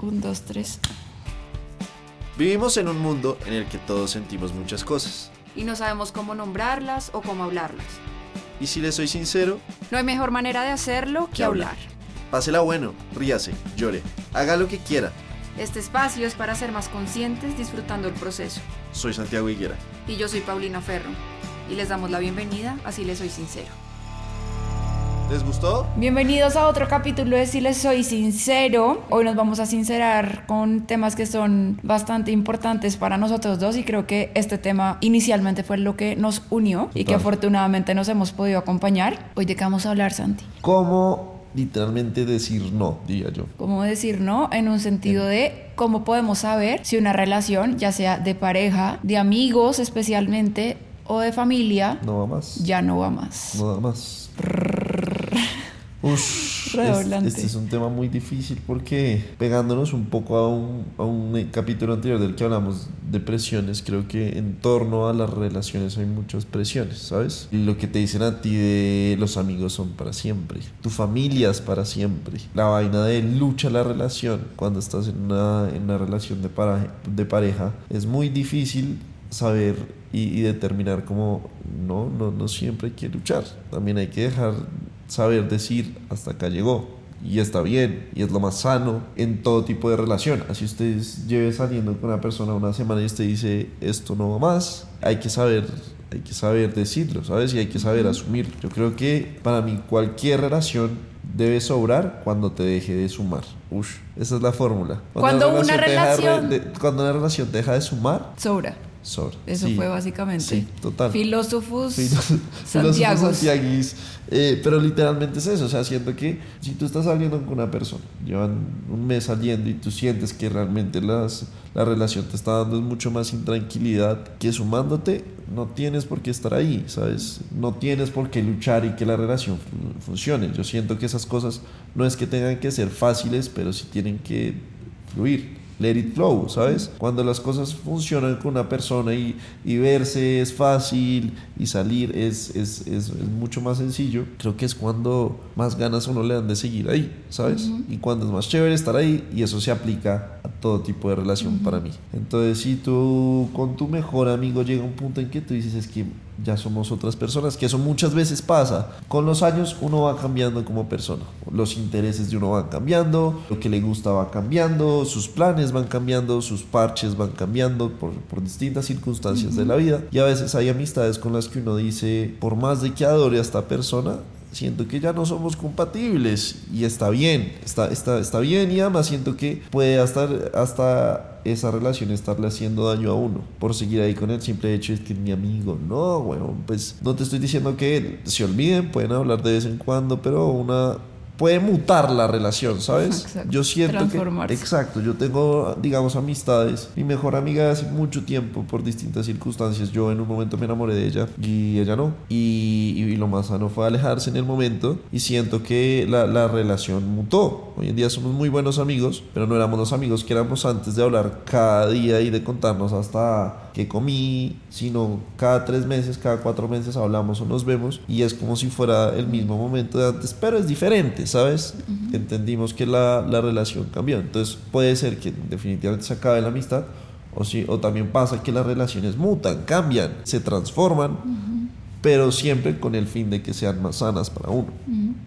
Un, dos, tres. Vivimos en un mundo en el que todos sentimos muchas cosas. Y no sabemos cómo nombrarlas o cómo hablarlas. Y si le soy sincero, No hay mejor manera de hacerlo que Que hablar. hablar. pásela bueno, ríase, llore, haga lo que quiera. Este espacio es para ser más conscientes disfrutando el proceso. Soy Santiago Higuera. Y yo soy Paulina Ferro. Y les damos la bienvenida, así les soy sincero. ¿Les gustó? Bienvenidos a otro capítulo de Si les soy sincero. Hoy nos vamos a sincerar con temas que son bastante importantes para nosotros dos y creo que este tema inicialmente fue lo que nos unió y que afortunadamente nos hemos podido acompañar. Hoy de qué vamos a hablar, Santi. ¿Cómo literalmente decir no, diría yo? ¿Cómo decir no? En un sentido de cómo podemos saber si una relación, ya sea de pareja, de amigos especialmente, o de familia, No va más. ya no va más. No va más. Redoblante. es- este es un tema muy difícil porque pegándonos un poco a un, a un eh, capítulo anterior del que hablamos de presiones, creo que en torno a las relaciones hay muchas presiones, ¿sabes? Lo que te dicen a ti de los amigos son para siempre, tu familia es para siempre, la vaina de lucha la relación cuando estás en una, en una relación de, para- de pareja es muy difícil saber y, y determinar cómo no, no, no siempre hay que luchar. También hay que dejar saber decir hasta acá llegó. Y está bien, y es lo más sano en todo tipo de relación. Así usted lleve saliendo con una persona una semana y usted dice esto no va más, hay que saber, hay que saber decirlo, ¿sabes? Y hay que saber asumirlo. Yo creo que para mí cualquier relación debe sobrar cuando te deje de sumar. Ush, esa es la fórmula. Cuando una de re- relación- de- cuando una relación deja de sumar, Sobra. Eso Sí. fue básicamente. Sí, total. Filósofos. Santiaguis. Eh, pero literalmente es eso, o sea, siento que si tú estás saliendo con una persona, llevan un mes saliendo y tú sientes que realmente las, la relación te está dando mucho más intranquilidad que sumándote, no tienes por qué estar ahí, ¿sabes? No tienes por qué luchar y que la relación fu- funcione. Yo siento que esas cosas no es que tengan que ser fáciles, pero sí tienen que fluir. Let it flow, ¿sabes? Cuando las cosas funcionan con una persona y, y verse es fácil y salir es, es, es, es mucho más sencillo, creo que es cuando más ganas uno le dan de seguir ahí, ¿sabes? Y cuando es más chévere estar ahí y eso se aplica a todo tipo de relación para mí. Entonces, si tú con tu mejor amigo llega un punto en que tú dices es que ya somos otras personas, que eso muchas veces pasa. Con los años uno va cambiando como persona, los intereses de uno van cambiando, lo que le gusta va cambiando, sus planes van cambiando, sus parches van cambiando por, por distintas circunstancias de la vida. Y a veces hay amistades con las que uno dice, por más de que adore a esta persona, siento que ya no somos compatibles y está bien, está, está, está bien y además siento que puede hasta, hasta esa relación estarle haciendo daño a uno por seguir ahí con el simple hecho de que es mi amigo. No, bueno, pues no te estoy diciendo que se olviden, pueden hablar de vez en cuando, pero una puede mutar la relación, ¿sabes? Exacto. Yo siento que exacto, yo tengo digamos amistades, mi mejor amiga hace mucho tiempo por distintas circunstancias, yo en un momento me enamoré de ella y ella no y, y lo más sano fue alejarse en el momento y siento que la, la relación mutó. Hoy en día somos muy buenos amigos, pero no éramos los amigos que éramos antes de hablar cada día y de contarnos hasta que comí, sino cada tres meses, cada cuatro meses hablamos o nos vemos y es como si fuera el mismo momento de antes, pero es diferente, ¿sabes? Entendimos que la, la relación cambió, entonces puede ser que definitivamente se acabe la amistad o, si, o también pasa que las relaciones mutan, cambian, se transforman, pero siempre con el fin de que sean más sanas para uno.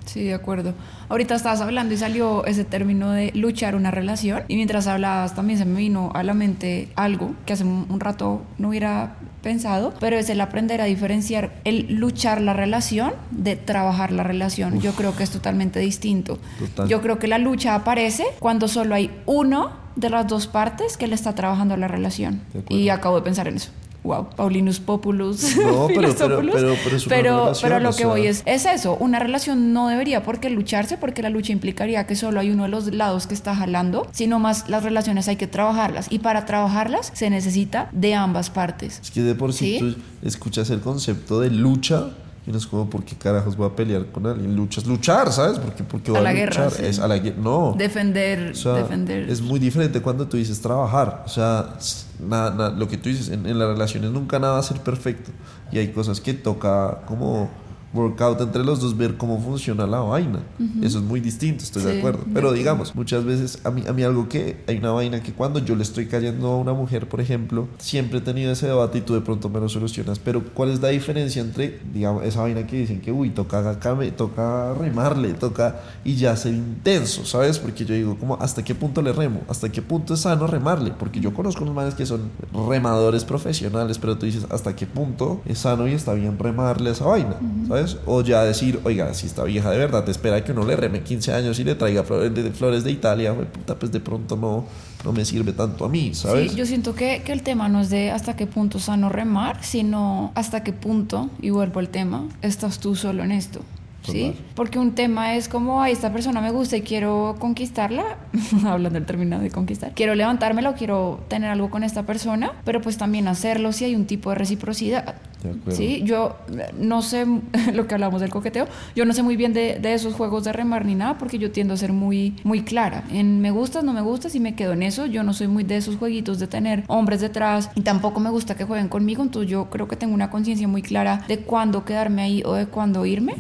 Sí, de acuerdo. Ahorita estabas hablando y salió ese término de luchar una relación. Y mientras hablabas también se me vino a la mente algo que hace un rato no hubiera pensado, pero es el aprender a diferenciar el luchar la relación de trabajar la relación. Yo creo que es totalmente distinto. Total. Yo creo que la lucha aparece cuando solo hay uno de las dos partes que le está trabajando la relación. Y acabo de pensar en eso. Wow, Paulinus Populus. No, pero- pero- pero- pero es una pero, relación, pero lo que sea. voy es, es eso, una relación no debería por qué lucharse, porque la lucha implicaría que solo hay uno de los lados que está jalando, sino más las relaciones hay que trabajarlas. Y para trabajarlas se necesita de ambas partes. Es que de por sí, ¿Sí? tú escuchas el concepto de lucha y no es como, ¿por qué carajos voy a pelear con alguien? Lucha es luchar, ¿sabes? Porque, porque voy A a, la luchar. guerra, sí. Es a la guerra. No. Defender, O sea, defender. es muy diferente cuando tú dices trabajar. O sea, nada, nada- lo que tú dices, en, en las relaciones nunca nada va a ser perfecto. Y hay cosas que toca como workout entre los dos, ver cómo funciona la vaina. Eso es muy distinto, estoy de acuerdo. Pero digamos, muchas veces a mí, a mí algo que hay una vaina que cuando yo le estoy cayendo a una mujer, por ejemplo, siempre he tenido ese debate y tú de pronto me lo solucionas. Pero ¿cuál es la diferencia entre, digamos, esa vaina que dicen que, uy, toca, acá me- toca remarle, toca y ya ser intenso, ¿sabes? Porque yo digo, como, ¿hasta qué punto le remo? ¿Hasta qué punto es sano remarle? Porque yo conozco unos manes que son remadores profesionales, pero tú dices, ¿hasta qué punto es sano y está bien remarle a esa vaina? ¿Sabes? O ya decir, oiga, si esta vieja de verdad te espera que uno le reme 15 años y le traiga flores de, flores de Italia, pues de pronto no, no me sirve tanto a mí, ¿sabes? Sí, yo siento que, que el tema no es de hasta qué punto sano remar, sino hasta qué punto, y vuelvo al tema, estás tú solo en esto. ¿Sí? Porque un tema es como, ay, esta persona me gusta y quiero conquistarla, hablando del término de conquistar, quiero levantármela o quiero tener algo con esta persona, pero pues también hacerlo si hay un tipo de reciprocidad. De acuerdo. Sí, yo no sé lo que hablamos del coqueteo, yo no sé muy bien de, de esos juegos de remar ni nada porque yo tiendo a ser muy, muy clara. En me gustas, no me gustas y me quedo en eso. Yo no soy muy de esos jueguitos de tener hombres detrás y tampoco me gusta que jueguen conmigo, entonces yo creo que tengo una conciencia muy clara de cuándo quedarme ahí o de cuándo irme.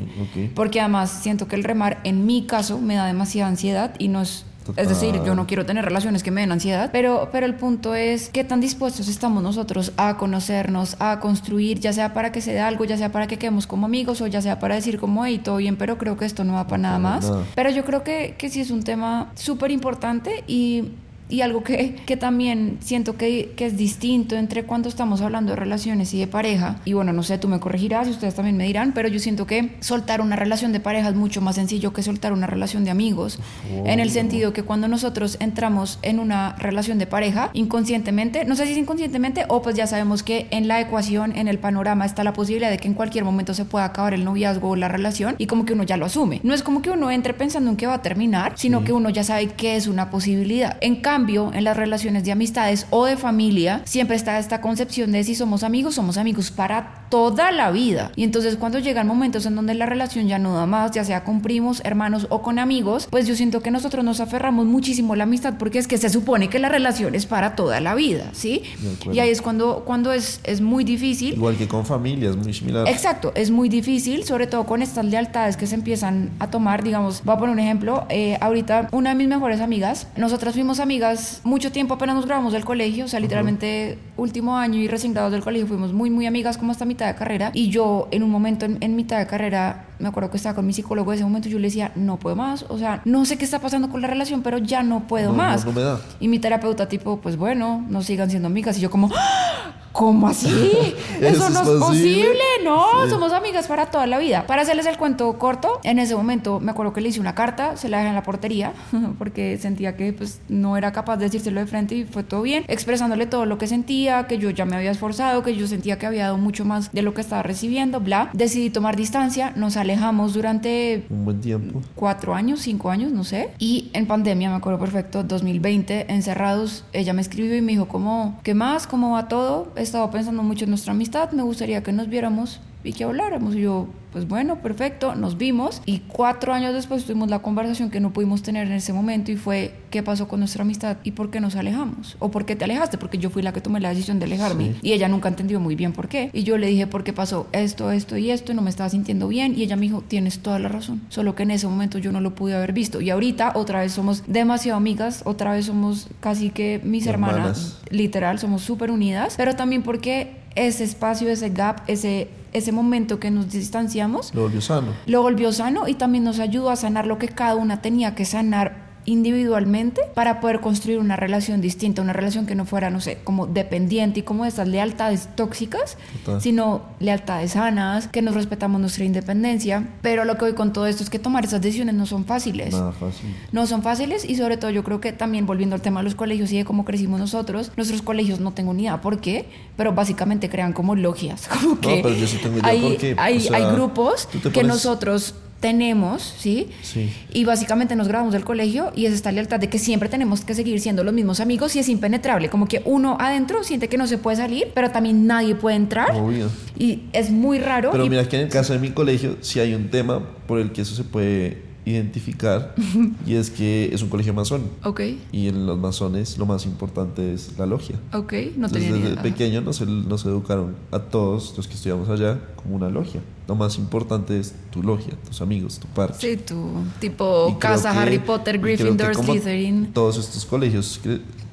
Porque además siento que el remar en mi caso me da demasiada ansiedad y no es... Es decir, yo no quiero tener relaciones que me den ansiedad, pero, pero el punto es qué tan dispuestos estamos nosotros a conocernos, a construir, ya sea para que se dé algo, ya sea para que quedemos como amigos o ya sea para decir como, hey, todo bien, pero creo que esto no va para nada más. Pero yo creo que, que sí es un tema súper importante y y algo que, que también siento que, que es distinto entre cuando estamos hablando de relaciones y de pareja, y bueno, no sé, tú me corregirás y ustedes también me dirán, pero yo siento que soltar una relación de pareja es mucho más sencillo que soltar una relación de amigos, en el sentido que cuando nosotros entramos en una relación de pareja, inconscientemente, no sé si es inconscientemente o pues ya sabemos que en la ecuación, en el panorama está la posibilidad de que en cualquier momento se pueda acabar el noviazgo o la relación y como que uno ya lo asume. No es como que uno entre pensando en que va a terminar, sino que uno ya sabe que es una posibilidad. En cambio, en las relaciones de amistades o de familia, siempre está esta concepción de si somos amigos, somos amigos para toda la vida. Y entonces cuando llegan momentos en donde la relación ya no da más, ya sea con primos, hermanos o con amigos, pues yo siento que nosotros nos aferramos muchísimo a la amistad porque es que se supone que la relación es para toda la vida, ¿sí? Y ahí es cuando, cuando es, es muy difícil. Igual que con familia, es muy similar. Exacto, es muy difícil, sobre todo con estas lealtades que se empiezan a tomar. Digamos, voy a poner un ejemplo. eh, ahorita, una de mis mejores amigas, nosotras fuimos amigas mucho tiempo apenas nos graduamos del colegio, o sea, literalmente último año y recién graduados del colegio fuimos muy, muy amigas como hasta mitad de carrera. Y yo, en un momento en, en mitad de carrera, me acuerdo que estaba con mi psicólogo en ese momento, yo le decía, no puedo más, o sea, no sé qué está pasando con la relación, pero ya no puedo No, no, más. no me da. Y mi terapeuta, tipo, pues bueno, no sigan siendo amigas. Y yo, como, "¡Ah! ¿cómo así? ¿Eso no es posible? posible, no, Sí. somos amigas para toda la vida. Para hacerles el cuento corto, en ese momento me acuerdo que le hice una carta, se la dejé en la portería, porque sentía que pues no era capaz de decírselo de frente y fue todo bien, expresándole todo lo que sentía, que yo ya me había esforzado, que yo sentía que había dado mucho más de lo que estaba recibiendo, bla. Decidí tomar distancia, nos alejamos durante Un buen tiempo. cuatro años, cinco años, no sé. Y en pandemia, me acuerdo perfecto, 2020, encerrados, ella me escribió y me dijo como, ¿qué más? ¿Cómo va todo? He estado pensando mucho en nuestra amistad, me gustaría que nos viéramos y que habláramos. Y yo, pues bueno, perfecto, nos vimos. Y cuatro años después tuvimos la conversación que no pudimos tener en ese momento y fue, ¿qué pasó con nuestra amistad y por qué nos alejamos? ¿O por qué te alejaste? Porque yo fui la que tomé la decisión de alejarme. Sí. Y ella nunca entendió muy bien por qué. Y yo le dije, ¿por qué pasó esto, esto y esto? Y no me estaba sintiendo bien. Y ella me dijo, tienes toda la razón. Solo que en ese momento yo no lo pude haber visto. Y ahorita otra vez somos demasiado amigas, otra vez somos casi que mis hermanas. Hermanas. Literal, somos súper unidas. Pero también porque ese espacio, ese gap, ese, ese momento que nos distanciamos, Lo volvió sano. lo volvió sano y también nos ayudó a sanar lo que cada una tenía que sanar individualmente para poder construir una relación distinta, una relación que no fuera, no sé, como dependiente y como esas lealtades tóxicas, Total. sino lealtades sanas, que nos respetamos nuestra independencia. Pero lo que hoy con todo esto es que tomar esas decisiones no son fáciles. Nada fácil. No son fáciles y sobre todo yo creo que también volviendo al tema de los colegios y de cómo crecimos nosotros, nuestros colegios no tengo ni idea por qué, pero básicamente crean como logias, como que pero yo sí tengo idea hay, por qué. O hay, sea, hay grupos que pones- nosotros tenemos, ¿sí? Sí. Y básicamente nos grabamos del colegio y es esta lealtad de que siempre tenemos que seguir siendo los mismos amigos y es impenetrable, como que uno adentro siente que no se puede salir, pero también nadie puede entrar Obvio. y es muy raro. Pero y- mira que en el caso de mi colegio sí hay un tema por el que eso se puede identificar y es que es un colegio masón. Ok, Y en los masones lo más importante es la logia. ok, no tenía Entonces, ni desde idea. pequeño nos, nos educaron a todos los que estudiamos allá como una logia. Lo más importante es tu logia, tus amigos, tu parche. Sí, tu tipo Y casa que- Harry Potter, Gryffindor, Slytherin. Todos estos colegios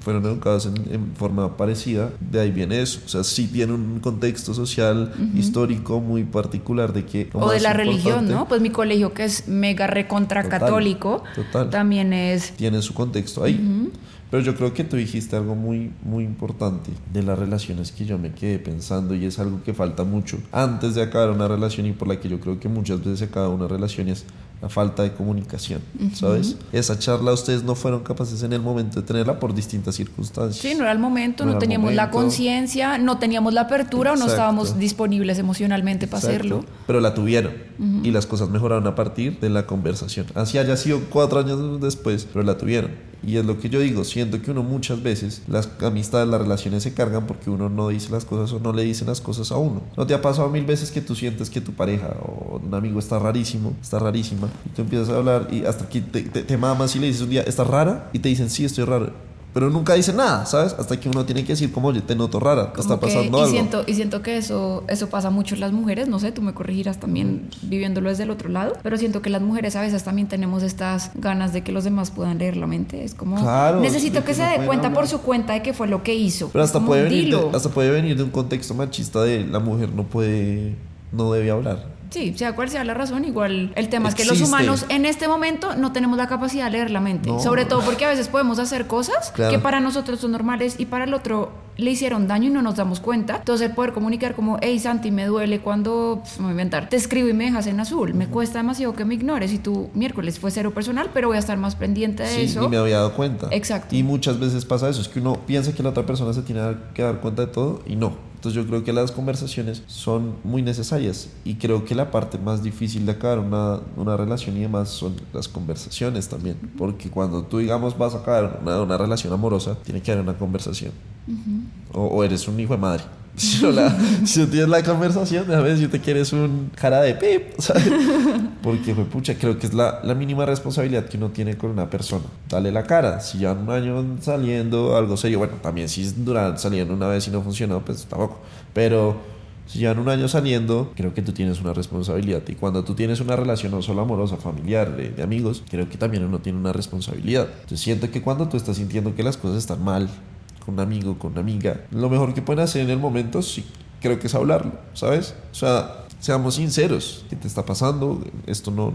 fueron educados en, en forma parecida, de ahí viene eso. O sea, sí tiene un contexto social, histórico muy particular de que... O de la religión, ¿no? Pues mi colegio, que es mega recontra católico, total. también es. Tiene su contexto ahí. Pero yo creo que tú dijiste algo muy, muy importante de las relaciones que yo me quedé pensando y es algo que falta mucho antes de acabar una relación y por la que yo creo que muchas veces se acaba una relación es la falta de comunicación, ¿sabes? Esa charla ustedes no fueron capaces en el momento de tenerla por distintas circunstancias. Sí, no era el momento, No teníamos la conciencia, no teníamos la apertura o no estábamos disponibles emocionalmente para Exacto. hacerlo. Pero la tuvieron y las cosas mejoraron a partir de la conversación. Así haya sido cuatro años después, pero la tuvieron. Y es lo que yo digo, siento que uno muchas veces las amistades, las relaciones se cargan porque uno no dice las cosas o no le dicen las cosas a uno. ¿No te ha pasado mil veces que tú sientes que tu pareja o un amigo está rarísimo, está rarísima, y tú empiezas a hablar y hasta que te, mamas y le dices un día, ¿estás rara? Y te dicen, sí, estoy raro. Pero nunca dicen nada, ¿sabes? Hasta que uno tiene que decir, como, oye, te noto rara, te está Como que- pasando y algo. Siento, y siento que eso, eso pasa mucho en las mujeres, no sé, tú me corregirás también viviéndolo desde el otro lado, pero siento que las mujeres a veces también tenemos estas ganas de que los demás puedan leer la mente. Es como, Claro, necesito que que se no dé cuenta por hablar. su cuenta de que fue lo que hizo. Pero hasta Como, puede, venir de, hasta puede venir de un contexto machista de la mujer no puede, no debe hablar. Sí, sea cual sea la razón, igual el tema es que los humanos en este momento no tenemos la capacidad de leer la mente. No. Sobre todo porque a veces podemos hacer cosas Claro. que para nosotros son normales y para el otro le hicieron daño y no nos damos cuenta. Entonces el poder comunicar como, hey Santi, me duele cuando, pues, me voy a inventar, te escribo y me dejas en azul. Me cuesta demasiado que me ignores y tú miércoles fue cero personal, pero voy a estar más pendiente de Sí, eso. ni me había dado cuenta. Exacto. Y muchas veces pasa eso, es que uno piensa que la otra persona se tiene que dar cuenta de todo y no. Entonces yo creo que las conversaciones son muy necesarias y creo que la parte más difícil de acabar una, una relación y demás son las conversaciones también. Porque cuando tú, digamos, vas a acabar una, una relación amorosa, tiene que haber una conversación. o, o eres un hijo de madre. Si no, la- si no tienes la conversación, déjame decirte que eres un cara de pip, ¿sabes? Porque, fue pucha, creo que es la, la mínima responsabilidad que uno tiene con una persona. Dale la cara. Si ya un año saliendo, algo serio, bueno, también si duran saliendo una vez y no funcionó, pues tampoco. Pero si llevan un año saliendo, creo que tú tienes una responsabilidad. Y cuando tú tienes una relación no solo amorosa, familiar, de, de amigos, creo que también uno tiene una responsabilidad. Entonces siento que cuando tú estás sintiendo que las cosas están mal, con un amigo, con una amiga, lo mejor que pueden hacer en el momento, sí, creo que es hablarlo, ¿sabes? O sea, seamos sinceros, ¿qué te está pasando? Esto no,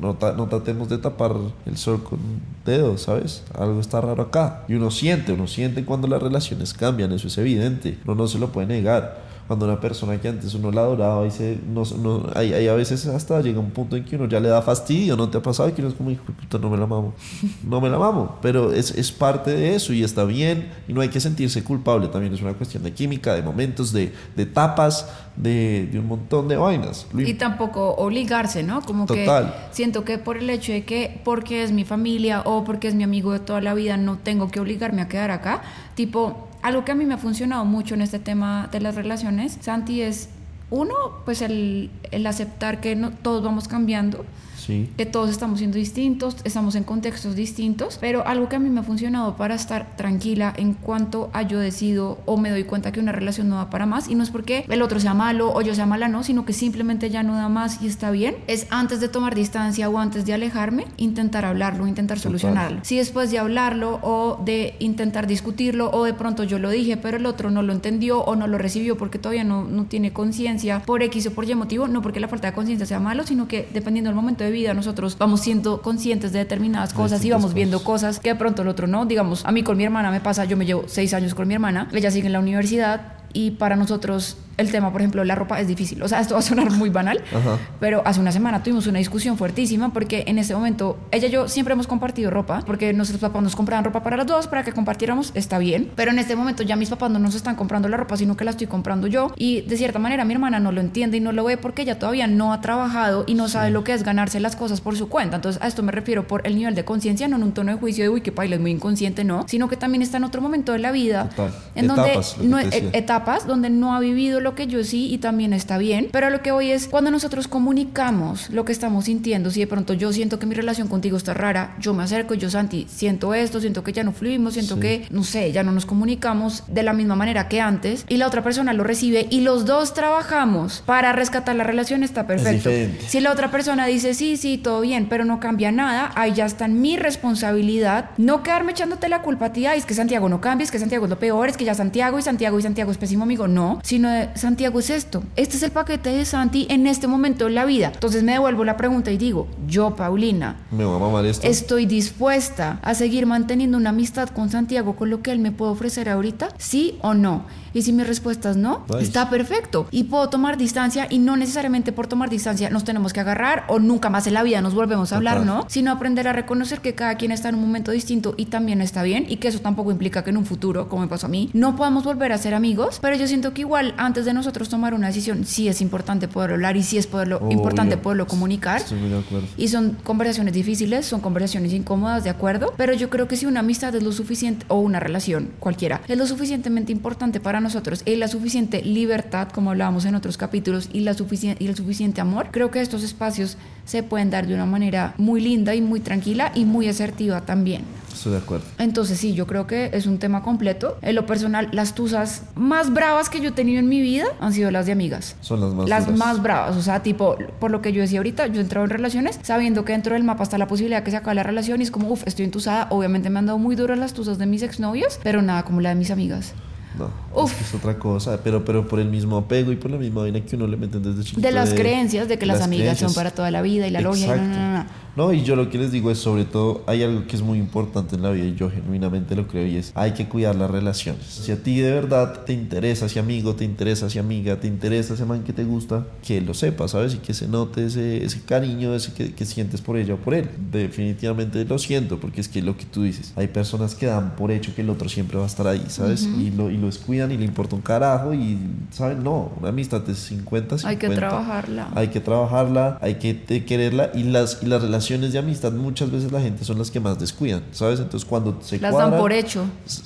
no, no no tratemos de tapar el sol con un dedo, ¿sabes? Algo está raro acá. Y uno siente, uno siente cuando las relaciones cambian, eso es evidente, uno no se lo puede negar. Cuando una persona que antes uno la adoraba y se, no, no, hay, hay a veces hasta llega un punto en que uno ya le da fastidio, ¿no te ha pasado? Y que uno es como, hijo de puta, no me la mamo, no me la mamo. Pero es, es parte de eso y está bien y no hay que sentirse culpable. También es una cuestión de química, de momentos, de, de etapas, de, de un montón de vainas. Y tampoco obligarse, ¿no? Como Total. que siento que por el hecho de que porque es mi familia o porque es mi amigo de toda la vida no tengo que obligarme a quedar acá. Tipo, algo que a mí me ha funcionado mucho en este tema de las relaciones, Santi, es uno, pues el, el aceptar que no, todos vamos cambiando. Sí. que todos estamos siendo distintos, estamos en contextos distintos, pero algo que a mí me ha funcionado para estar tranquila en cuanto a yo decido o me doy cuenta que una relación no da para más, y no es porque el otro sea malo o yo sea mala, no, sino que simplemente ya no da más y está bien, es antes de tomar distancia o antes de alejarme, intentar hablarlo, intentar Total. solucionarlo. Si después de hablarlo o de intentar discutirlo o de pronto yo lo dije, pero el otro no lo entendió o no lo recibió porque todavía no, no tiene conciencia por X o por Y motivo, no porque la falta de conciencia sea malo, sino que dependiendo del momento de vida nosotros vamos siendo conscientes de determinadas De cosas y vamos viendo cosas. cosas que de pronto el otro no. Digamos, a mí con mi hermana me pasa, yo me llevo seis años con mi hermana, ella sigue en la universidad y para nosotros el tema, por ejemplo, la ropa es difícil. O sea, esto va a sonar muy banal, Ajá. pero hace una semana tuvimos una discusión fuertísima porque en ese momento ella y yo siempre hemos compartido ropa porque nuestros papás nos compraban ropa para las dos para que compartiéramos, está bien, pero en este momento ya mis papás no nos están comprando la ropa, sino que la estoy comprando yo y de cierta manera mi hermana no lo entiende y no lo ve porque ella todavía no ha trabajado y no sabe lo que es ganarse las cosas por su cuenta. Entonces, a esto me refiero por el nivel de conciencia, no en un tono de juicio de uy, que paila es muy inconsciente, no, sino que también está en otro momento de la vida Total. en donde Etapas, no- decía. e- etapas donde no ha vivido lo que yo sí y también está bien, pero lo que hoy es cuando nosotros comunicamos lo que estamos sintiendo, si de pronto yo siento que mi relación contigo está rara, yo me acerco y yo, Santi, siento esto, siento que ya no fluimos, siento que, no sé, ya no nos comunicamos de la misma manera que antes y la otra persona lo recibe y los dos trabajamos para rescatar la relación, está perfecto. Si la otra persona dice, sí, sí, todo bien, pero no cambia nada, ahí ya está en mi responsabilidad no quedarme echándote la culpa a ti, es que Santiago no cambia, es que Santiago es lo peor, es que ya Santiago y Santiago y Santiago es pésimo amigo, no, sino de, Santiago es esto, este es el paquete de Santi en este momento de la vida. Entonces me devuelvo la pregunta y digo, yo, Paulina, me voy a mamar esto. estoy dispuesta a seguir manteniendo una amistad con Santiago con lo que él me puede ofrecer ahorita, sí o no. Y si mi respuesta es no, está perfecto. Y puedo tomar distancia y no necesariamente por tomar distancia nos tenemos que agarrar o nunca más en la vida nos volvemos a hablar, ¿no? Sino aprender a reconocer que cada quien está en un momento distinto y también está bien y que eso tampoco implica que en un futuro, como me pasó a mí, no podamos volver a ser amigos, pero yo siento que igual antes de nosotros tomar una decisión, sí es importante poder hablar y sí es poderlo, importante poderlo comunicar. Estoy muy de acuerdo. Y son conversaciones difíciles, son conversaciones incómodas, de acuerdo, pero yo creo que si una amistad es lo suficiente, o una relación cualquiera, es lo suficientemente importante para nosotros y la suficiente libertad, como hablábamos en otros capítulos, y, la y el suficiente amor, creo que estos espacios se pueden dar de una manera muy linda y muy tranquila y muy asertiva también. Estoy de acuerdo. Entonces sí, yo creo que es un tema completo. En lo personal, las tusas más bravas que yo he tenido en mi vida han sido las de amigas. Son las más Las más bravas, o sea, tipo, por lo que yo decía ahorita, yo he entrado en relaciones sabiendo que dentro del mapa está la posibilidad que se acabe la relación y es como, uff, estoy entusada. Obviamente me han dado muy duras las tusas de mis exnovios, pero nada como la de mis amigas. No, Es, otra cosa, pero, pero por el mismo apego y por la misma vaina que uno le meten desde chiquito. De las creencias, de que las, amigas son para toda la vida y la lógica. No, no, no, no, y yo lo que les digo es, sobre todo, hay algo que es muy importante en la vida y yo genuinamente lo creo y es, hay que cuidar las relaciones. Si a ti de verdad te interesa ese amigo, te interesa esa amiga, te interesa ese man que te gusta, que lo sepas, ¿sabes? Y que se note ese, ese cariño, ese que, que, sientes por ella o por él. Definitivamente lo siento, porque es que lo que tú dices, hay personas que dan por hecho que el otro siempre va a estar ahí, ¿sabes? y, lo, y lo descuidan y le importa un carajo y, ¿saben? No, una amistad de 50, 50. Hay que trabajarla. Hay que trabajarla, hay que quererla y las, y las relaciones de amistad muchas veces la gente son las que más descuidan, ¿sabes? Entonces cuando se las dan por hecho.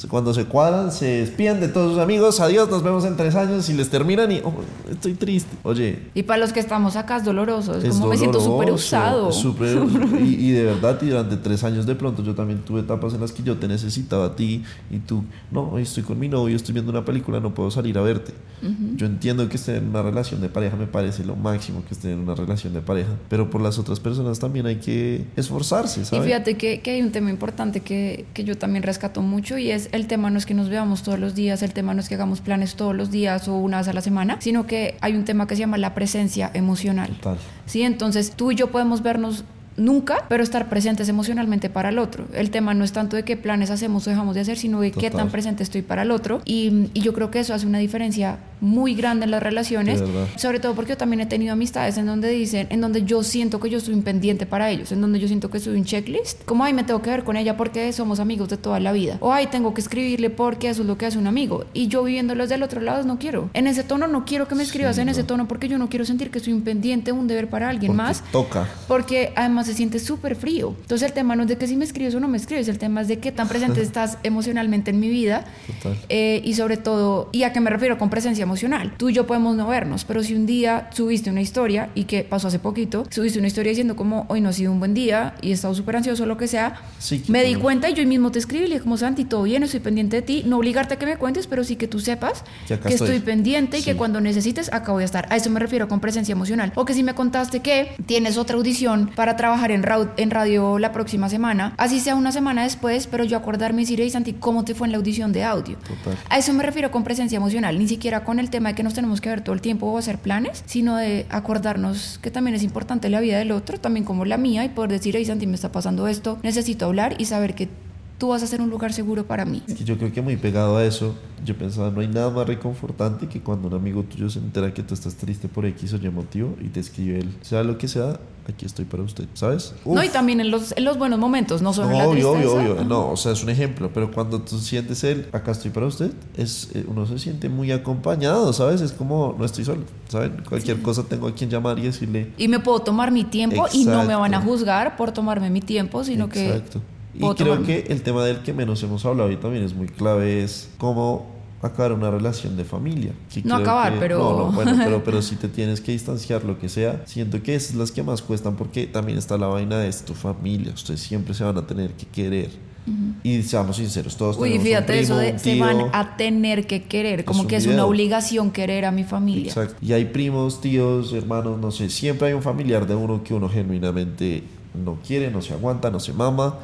Cuando se cuadran, se despiden de todos sus amigos, adiós, nos vemos en tres años y les terminan y oh, estoy triste. Oye. Y para los que estamos acá es doloroso, es, como me siento súper usado. y, y, de verdad, y durante tres años de pronto yo también tuve etapas en las que yo te necesitaba a ti y tú, no, hoy estoy con mi novio, estoy viendo una película, no puedo salir a verte. Yo entiendo que estar en una relación de pareja me parece lo máximo que estar en una relación de pareja, pero por las otras personas también hay que esforzarse. ¿sabes? Y fíjate que, que, hay un tema importante que, que, yo también rescato mucho y es el tema no es que nos veamos todos los días, el tema no es que hagamos planes todos los días o una vez a la semana, sino que hay un tema que se llama la presencia emocional. Total. Sí, entonces tú y yo podemos vernos nunca, pero estar presentes emocionalmente para el otro. El tema no es tanto de qué planes hacemos o dejamos de hacer, sino de qué tan presente estoy para el otro. Y, y, yo creo que eso hace una diferencia muy grande en las relaciones, sobre todo porque yo también he tenido amistades en donde dicen, en donde yo siento que yo soy un pendiente para ellos, en donde yo siento que soy un checklist, como, ay, me tengo que ver con ella porque somos amigos de toda la vida, o ay, tengo que escribirle porque eso es lo que hace un amigo, y yo viviéndolos del otro lado no quiero. En ese tono no quiero que me escribas en ese tono porque yo no quiero sentir que soy un pendiente, un deber para alguien más. Toca. Porque además se siente súper frío. Entonces el tema no es de que si me escribes o no me escribes, el tema es de qué tan presente estás emocionalmente en mi vida. Eh, y sobre todo, ¿y a qué me refiero con presencia emocional? Tú y yo podemos no vernos, pero si un día subiste una historia, y que pasó hace poquito, subiste una historia diciendo como hoy no ha sido un buen día y he estado súper ansioso o lo que sea, me di cuenta y yo mismo te escribí y le dije como Santi, todo bien, estoy pendiente de ti, no obligarte a que me cuentes, pero sí que tú sepas que, estoy. pendiente y que cuando necesites acá voy a estar. A eso me refiero con presencia emocional. O que si me contaste que tienes otra audición para trabajar en en radio la próxima semana, así sea una semana después, pero yo acordarme y decir, Santi, ¿cómo te fue en la audición de audio? A eso me refiero con presencia emocional, ni siquiera con el tema de que nos tenemos que ver todo el tiempo o hacer planes, sino de acordarnos que también es importante la vida del otro, también como la mía, y poder decir, hey Santi, me está pasando esto, necesito hablar y saber que tú vas a ser un lugar seguro para mí. yo creo que muy pegado a eso, yo pensaba, no hay nada más reconfortante que cuando un amigo tuyo se entera que tú estás triste por X o Y motivo y te escribe él, sea lo que sea, aquí estoy para usted, ¿sabes? No, y también en los, en los buenos momentos, no solo en la tristeza. Obvio, obvio, no, o sea, es un ejemplo, pero cuando tú sientes él, acá estoy para usted, es, eh, uno se siente muy acompañado, ¿sabes? Es como, no estoy solo, ¿saben? Cualquier cosa tengo a quien llamar y decirle... Y me puedo tomar mi tiempo y no me van a juzgar por tomarme mi tiempo, sino que y creo que el tema del que menos hemos hablado y también es muy clave es cómo acabar una relación de familia. que No acabar, que- pero- No, no, bueno, pero, pero si te tienes que distanciar, lo que sea, siento que esas son las que más cuestan porque también está la vaina de es tu familia. Ustedes siempre se van a tener que querer. Y seamos sinceros, todos Uy, tenemos fíjate un primo, eso de un se tío. van a tener que querer, como que es una video. obligación querer a mi familia. Exacto. Y hay primos, tíos, hermanos, no sé, siempre hay un familiar de uno que uno genuinamente no quiere, no se aguanta, no se mama.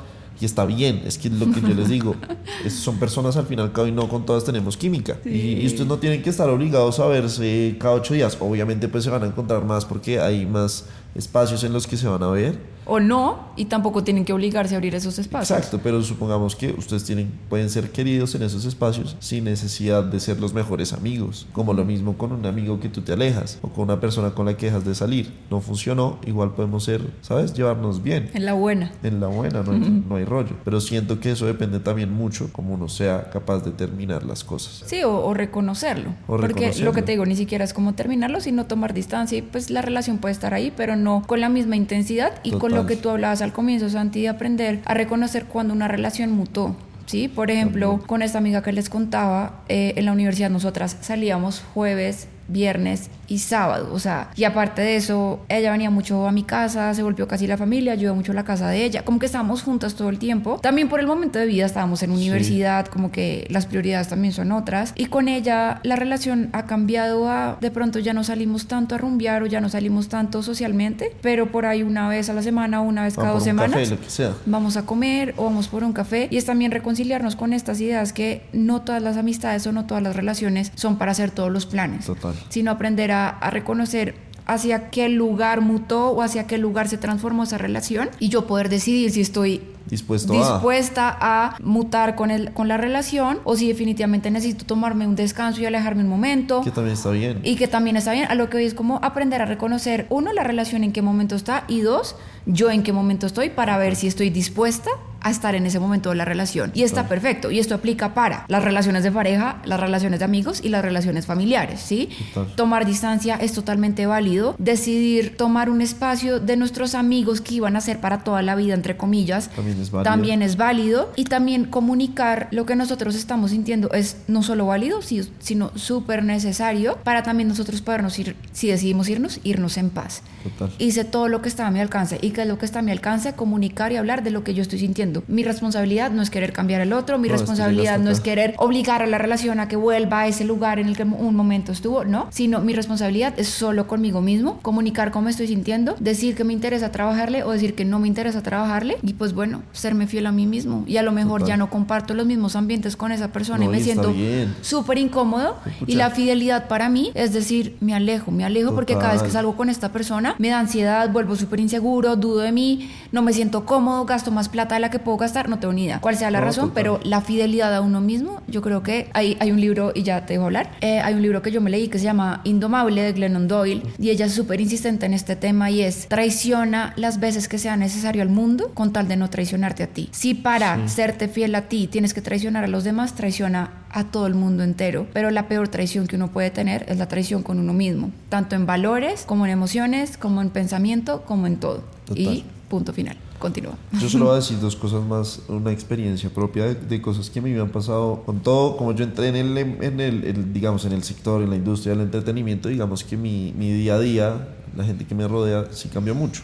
Y está bien, es que lo que yo les digo, es- son personas al final cabo y no con todas tenemos química. Y, y ustedes no tienen que estar obligados a verse cada ocho días. Obviamente pues se van a encontrar más porque hay más espacios en los que se van a ver. O no, y tampoco tienen que obligarse a abrir esos espacios. Exacto, pero supongamos que ustedes tienen, pueden ser queridos en esos espacios sin necesidad de ser los mejores amigos. Como lo mismo con un amigo que tú te alejas o con una persona con la que dejas de salir. No funcionó, igual podemos ser, ¿sabes? Llevarnos bien. En la buena. En la buena, no hay, no hay rollo. Pero siento que eso depende también mucho como uno sea capaz de terminar las cosas. Sí, o, o reconocerlo. O Porque reconocerlo. lo que te digo, ni siquiera es como terminarlo, sino tomar distancia. Y pues la relación puede estar ahí, pero no con la misma intensidad. Y con lo que tú hablabas al comienzo, Santi, de aprender a reconocer cuando una relación mutó. Sí, por ejemplo, con esta amiga que les contaba, eh, en la universidad nosotras salíamos jueves, viernes y sábado, o sea, y aparte de eso, ella venía mucho a mi casa, se volvió casi la familia, iba mucho a la casa de ella, como que estábamos juntas todo el tiempo. También por el momento de vida estábamos en universidad, como que las prioridades también son otras. Y con ella la relación ha cambiado a, de pronto ya no salimos tanto a rumbear o ya no salimos tanto socialmente, pero por ahí una vez a la semana, una vez cada dos semanas café, vamos a comer o vamos por un café y es también reconciliarnos con estas ideas que no todas las amistades o no todas las relaciones son para hacer todos los planes, Total. Sino aprender a, a reconocer hacia qué lugar mutó o hacia qué lugar se transformó esa relación y yo poder decidir si estoy Dispuesto a... dispuesta a mutar con, el, con la relación o si definitivamente necesito tomarme un descanso y alejarme un momento. Que también está bien. Y que también está bien. A lo que hoy es como aprender a reconocer, uno, la relación en qué momento está y dos, yo en qué momento estoy para ver si estoy dispuesta a estar en ese momento de la relación. Y está perfecto. Y esto aplica para las relaciones de pareja, las relaciones de amigos y las relaciones familiares, ¿sí? Total. Tomar distancia es totalmente válido. Decidir tomar un espacio de nuestros amigos que iban a ser para toda la vida, entre comillas, También es válido. también es válido. Y también comunicar lo que nosotros estamos sintiendo es no solo válido, si- sino súper necesario para también nosotros podernos ir, si decidimos irnos, irnos en paz. Total. Hice todo lo que estaba a mi alcance. ¿Y qué es lo que está a mi alcance? Comunicar y hablar de lo que yo estoy sintiendo. Mi responsabilidad no es querer cambiar al otro, mi No, responsabilidad no es querer obligar a la relación a que vuelva a ese lugar en el que un momento estuvo, no, sino mi responsabilidad es solo conmigo mismo, comunicar cómo estoy sintiendo, decir que me interesa trabajarle o decir que no me interesa trabajarle y pues bueno, serme fiel a mí mismo. Y a lo mejor Total. ya no comparto los mismos ambientes con esa persona No, y me siento súper incómodo. Y la fidelidad para mí es decir, me alejo, me alejo porque cada vez que salgo con esta persona me da ansiedad, vuelvo súper inseguro, dudo de mí, no me siento cómodo, gasto más plata de la que puedo gastar, no tengo ni idea cuál sea la razón, pero la fidelidad a uno mismo, yo creo que hay, hay un libro, y ya te dejo hablar, eh, hay un libro que yo me leí que se llama Indomable de Glennon Doyle, y ella es súper insistente en este tema y es traiciona las veces que sea necesario al mundo con tal de no traicionarte a ti. Si para serte fiel a ti tienes que traicionar a los demás, traiciona a todo el mundo entero, pero la peor traición que uno puede tener es la traición con uno mismo, tanto en valores, como en emociones, como en pensamiento, como en todo. Total. Y punto final. Continúa. Yo solo voy a decir dos cosas más, una experiencia propia de, de cosas que a mí me han pasado con todo, como yo entré en el, en el, el, digamos, en el sector, en la industria del entretenimiento, digamos que mi, mi día a día, la gente que me rodea, sí cambió mucho,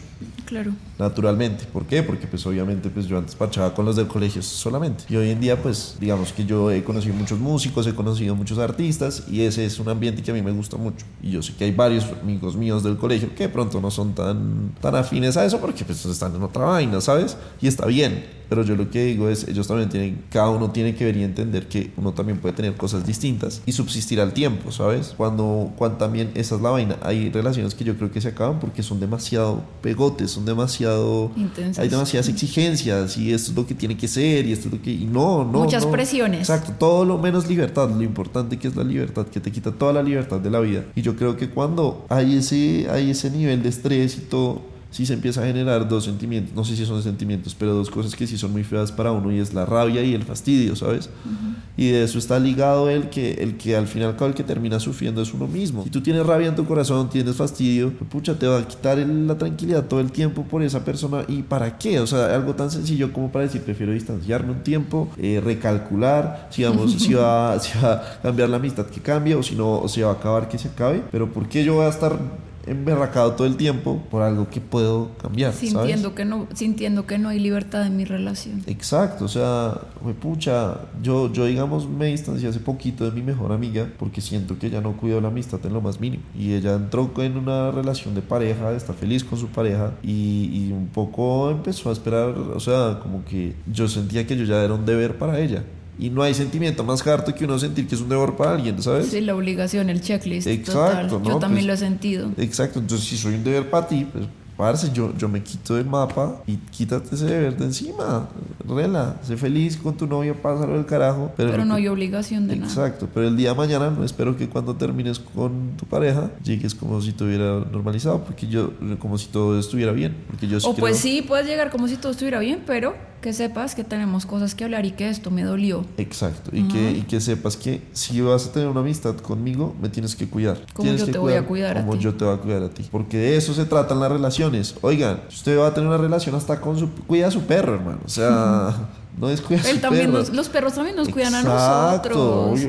Claro. naturalmente. ¿Por qué? Porque pues obviamente pues yo antes parchaba con los del colegio solamente. Y hoy en día pues digamos que yo he conocido muchos músicos, he conocido muchos artistas y ese es un ambiente que a mí me gusta mucho. Y yo sé que hay varios amigos míos del colegio que de pronto no son tan, tan afines a eso porque pues están en otra vaina, ¿sabes? Y está bien. Pero yo lo que digo es, ellos también tienen, cada uno tiene que ver y entender que uno también puede tener cosas distintas y subsistir al tiempo, ¿sabes? Cuando, cuando también esa es la vaina. Hay relaciones que yo creo que se acaban porque son demasiado pegotes, son demasiado... Intensas. Hay demasiadas exigencias y esto es lo que tiene que ser y esto es lo que... Y no, no. Muchas no. presiones. Exacto, todo lo menos libertad. Lo importante que es la libertad, que te quita toda la libertad de la vida. Y yo creo que cuando hay ese, hay ese nivel de estrés y todo sí se empieza a generar dos sentimientos, no sé si son sentimientos, pero dos cosas que sí son muy feas para uno y es la rabia y el fastidio, ¿sabes? Y de eso está ligado el que, el que al final el que termina sufriendo es uno mismo. Si tú tienes rabia en tu corazón, tienes fastidio, pucha, te va a quitar la tranquilidad todo el tiempo por esa persona. ¿Y para qué? O sea, algo tan sencillo como para decir, prefiero distanciarme un tiempo, eh, recalcular, si, vamos, si, va, si va a cambiar la amistad que cambie o si no, o si va a acabar que se acabe. Pero ¿por qué yo voy a estar emberracado todo el tiempo por algo que puedo cambiar. Sintiendo, Que no, sintiendo que no hay libertad en mi relación. Exacto, o sea, me pucha, yo, yo digamos me distancié hace poquito de mi mejor amiga porque siento que ella no cuidó la amistad en lo más mínimo. Y ella entró en una relación de pareja, está feliz con su pareja y, y un poco empezó a esperar, o sea, como que yo sentía que yo ya era un deber para ella. Y no hay sentimiento más harto que uno sentir que es un deber para alguien, ¿sabes? Sí, la obligación, el checklist. Exacto, Yo también pues lo he sentido. Exacto, entonces si soy un deber para ti, pues parce, yo, yo me quito del mapa y quítate ese deber de encima. Rela, sé feliz con tu novio, pásalo del carajo. Pero, no hay obligación de nada. Exacto, pero el día de mañana no espero que cuando termines con tu pareja llegues como si todo hubiera normalizado, porque yo, como si todo estuviera bien. Porque yo o pues sí, puedes llegar como si todo estuviera bien, pero que sepas que tenemos cosas que hablar y que esto me dolió. Exacto. Y, que, y que sepas que si vas a tener una amistad conmigo, me tienes que cuidar. Como yo te voy a cuidar a ti. Como yo te voy a cuidar a ti. Porque de eso se tratan las relaciones. Oigan, usted va a tener una relación hasta con su... Cuida a su perro, hermano. O sea... No descuida Él también los perros también nos cuidan a nosotros.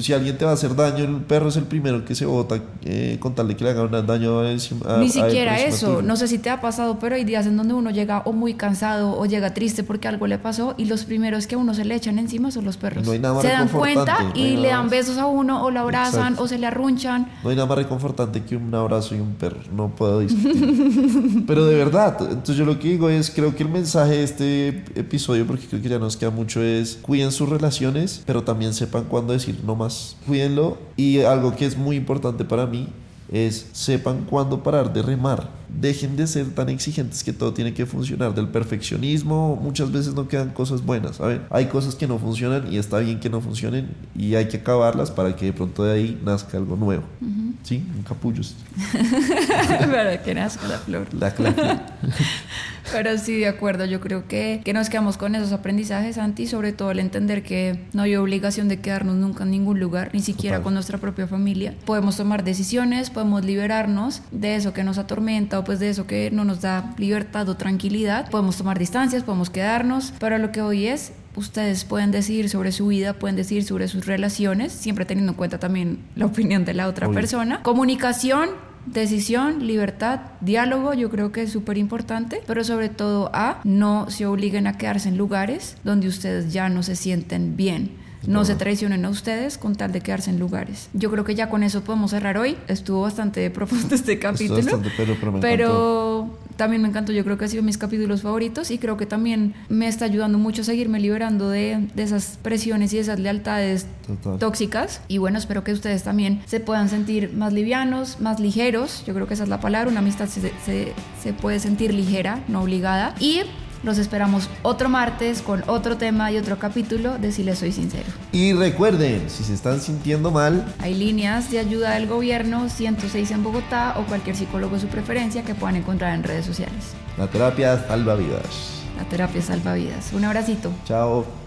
si, alguien te va a hacer daño, el perro es el primero que se bota eh, con tal de que le haga daño a, a Ni siquiera eso. No sé si te ha pasado, pero hay días en donde uno llega o muy cansado o llega triste porque algo le pasó y los primeros que uno se le echan encima son los perros. se dan cuenta y le dan besos a uno o lo abrazan o se le arrunchan. No hay nada más reconfortante que un abrazo y un perro. No puedo discutir. pero de verdad, entonces yo lo que digo es, creo que el mensaje de este episodio porque creo que ya nos queda mucho es cuiden sus relaciones, pero también sepan cuándo decir no más. Cuídenlo y algo que es muy importante para mí es sepan cuándo parar de remar. Dejen de ser tan exigentes que todo tiene que funcionar. Del perfeccionismo muchas veces no quedan cosas buenas. ¿saben? Hay cosas que no funcionan y está bien que no funcionen y hay que acabarlas para que de pronto de ahí nazca algo nuevo. Sí, un capullo. para que nazca la flor. La clave. Pero sí, de acuerdo, yo creo que, que nos quedamos con esos aprendizajes, Santi, sobre todo el entender que no hay obligación de quedarnos nunca en ningún lugar, ni siquiera con nuestra propia familia. Podemos tomar decisiones, podemos liberarnos de eso que nos atormenta pues de eso que no nos da libertad o tranquilidad. Podemos tomar distancias, podemos quedarnos, pero lo que hoy es ustedes pueden decidir sobre su vida, pueden decidir sobre sus relaciones, siempre teniendo en cuenta también la opinión de la otra persona. Comunicación, decisión, libertad, diálogo, yo creo que es súper importante, pero sobre todo a no se obliguen a quedarse en lugares donde ustedes ya no se sienten bien. No se traicionen a ustedes con tal de quedarse en lugares. Yo creo que ya con eso podemos cerrar hoy. Estuvo bastante profundo este capítulo. Bastante, pero, pero también me encantó, yo creo que ha sido mis capítulos favoritos y creo que también me está ayudando mucho a seguirme liberando de, de esas presiones y esas lealtades tóxicas. Y bueno, espero que ustedes también se puedan sentir más livianos, más ligeros. Yo creo que esa es la palabra. Una amistad se, se, se puede sentir ligera, no obligada. Y los esperamos otro martes con otro tema y otro capítulo de Si les soy sincero. Y recuerden, si se están sintiendo mal, hay líneas de ayuda del gobierno 106 en Bogotá o cualquier psicólogo de su preferencia que puedan encontrar en redes sociales. La terapia salva vidas. La terapia salva vidas. Un abracito. Chao.